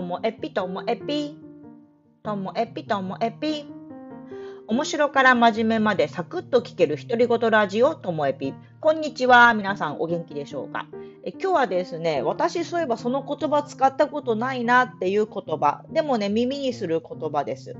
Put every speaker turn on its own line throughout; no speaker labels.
ともえぴともえぴ。ともえぴともえぴ。面白から真面目までサクッと聞ける独り言ラジオともえぴ。こんにちは。皆さんお元気でしょうか？え今日はですね、私そういえばその言葉使ったことないなっていう言葉。でもね、耳にする言葉です。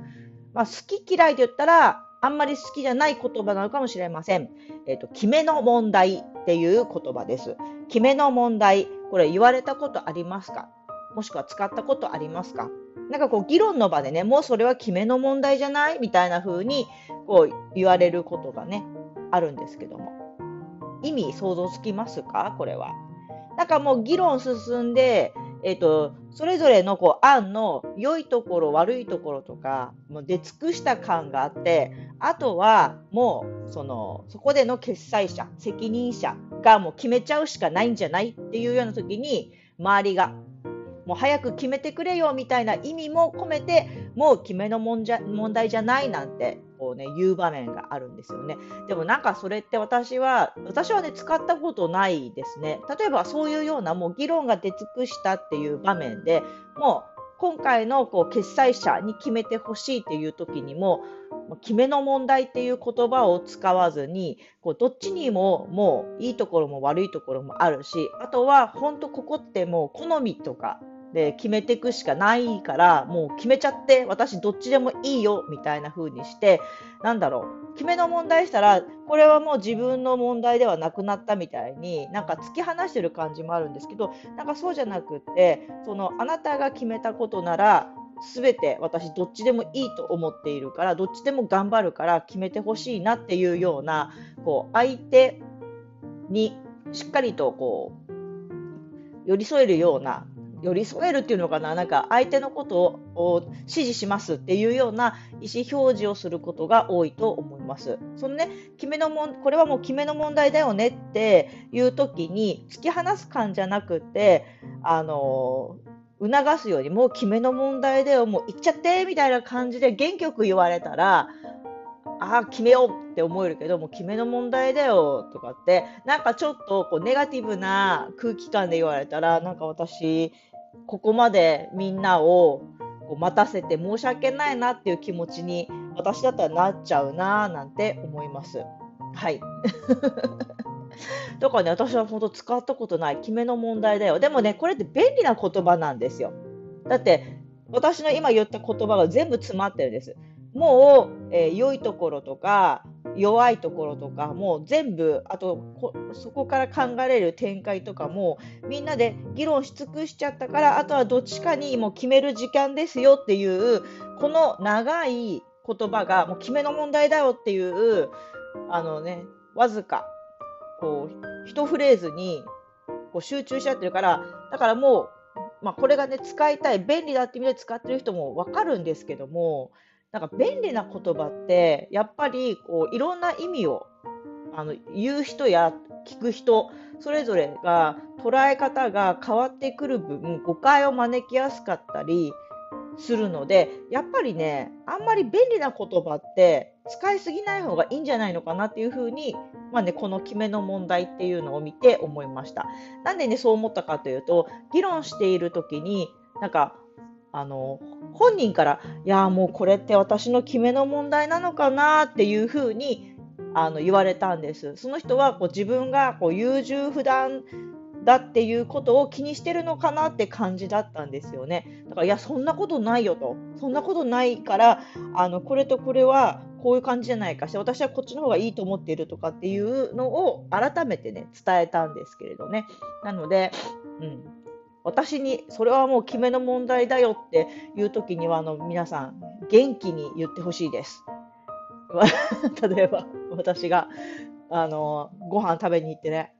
まあ、好き嫌いで言ったら、あんまり好きじゃない言葉なのかもしれません。えっ、ー、と、決めの問題っていう言葉です。決めの問題。これ言われたことありますか？もしくは使ったことありますか？なんかこう議論の場でね、もうそれは決めの問題じゃない？みたいな風にこう言われることがね、あるんですけども。意味想像つきますか？これは。なんかもう議論進んで、えっ、ー、と、それぞれのこう案の良いところ、悪いところとか、もう出尽くした感があって、あとはもう、その、そこでの決裁者、責任者がもう決めちゃうしかないんじゃない？っていうような時に、周りが、もう早く決めてくれよみたいな意味も込めて、もう決めの問題じゃないなんてこうね、言う場面があるんですよね。でもなんかそれって私は、私はね、使ったことないですね。例えばそういうようなもう議論が出尽くしたっていう場面でもう今回のこう決裁者に決めてほしいっていう時にも、決めの問題っていう言葉を使わずに、こうどっちにももういいところも悪いところもあるし、あとは本当ここってもう好みとかで決めていくしかないからもう決めちゃって私どっちでもいいよみたいな風にしてなんだろう決めの問題したらこれはもう自分の問題ではなくなったみたいになんか突き放してる感じもあるんですけどなんかそうじゃなくってそのあなたが決めたことなら全て私どっちでもいいと思っているからどっちでも頑張るから決めてほしいなっていうようなこう相手にしっかりとこう寄り添えるような寄り添えるっていうのかな、なんか相手のことを支持しますっていうような意思表示をすることが多いと思います。そのね、決めのもん、これはもう決めの問題だよねっていう時に突き放す感じゃなくて、あの、促すようにもう決めの問題だよ、もう行っちゃってみたいな感じで元気よく言われたら、ああ、決めようって思えるけど、も決めの問題だよとかって、なんかちょっとこうネガティブな空気感で言われたら、なんか私、ここまでみんなをこう待たせて申し訳ないなっていう気持ちに私だったらなっちゃうななんて思います。はい。だからね、私は本当使ったことない決めの問題だよ。でもね、これって便利な言葉なんですよ。だって、私の今言った言葉が全部詰まってるんです。もう、えー、良いところとか弱いところとかもう全部あとそこから考えれる展開とかもみんなで議論し尽くしちゃったからあとはどっちかにもう決める時間ですよっていうこの長い言葉がもう決めの問題だよっていうあのねわずかこう一フレーズにこう集中しちゃってるからだからもう、まあ、これがね使いたい便利だって意味で使ってる人も分かるんですけどもなんか便利な言葉ってやっぱりこういろんな意味をあの言う人や聞く人それぞれが捉え方が変わってくる分誤解を招きやすかったりするのでやっぱりねあんまり便利な言葉って使いすぎない方がいいんじゃないのかなっていうふうに、まあね、この決めの問題っていうのを見て思いました。なんでねそう思ったかというと議論している時になんかあの本人から、いや、もうこれって私の決めの問題なのかなっていうふうにあの言われたんです。その人はこう自分がこう優柔不断だっていうことを気にしてるのかなって感じだったんですよね。だから、いや、そんなことないよと。そんなことないから、あの、これとこれはこういう感じじゃないかし、私はこっちの方がいいと思っているとかっていうのを改めてね、伝えたんですけれどね。なので、うん。私にそれはもう決めの問題だよっていう時にはあの皆さん元気に言ってほしいです。例えば私があのご飯食べに行ってね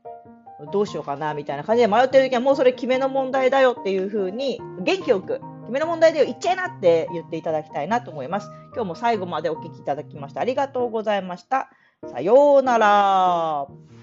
どうしようかなみたいな感じで迷ってる時はもうそれ決めの問題だよっていう風に元気よく決めの問題だよ言っちゃいなって言っていただきたいなと思います。今日も最後までお聴きいただきましてありがとうございました。さようなら。